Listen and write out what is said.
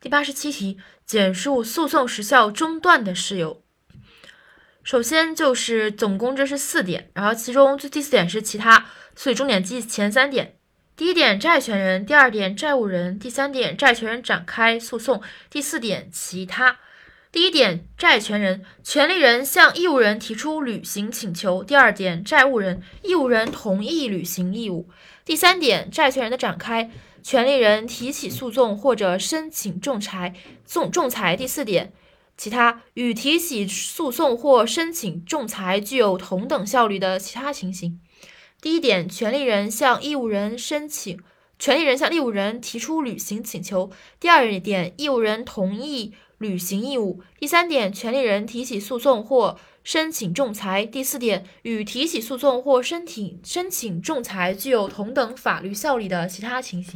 第八十七题，简述诉讼时效中断的事由。首先就是总共这是四点，然后其中第四点是其他，所以重点记前三点。第一点，债权人；第二点，债务人；第三点，债权人展开诉讼；第四点，其他。第一点，债权人，权利人向义务人提出履行请求；第二点，债务人，义务人同意履行义务；第三点，债权人的展开，权利人提起诉讼或者申请仲裁，仲仲裁；第四点，其他与提起诉讼或申请仲裁具有同等效力的其他情形。第一点，权利人向义务人申请，权利人向义务人提出履行请求；第二点，义务人同意履行义务；第三点，权利人提起诉讼或申请仲裁；第四点，与提起诉讼或申请申请仲裁具有同等法律效力的其他情形。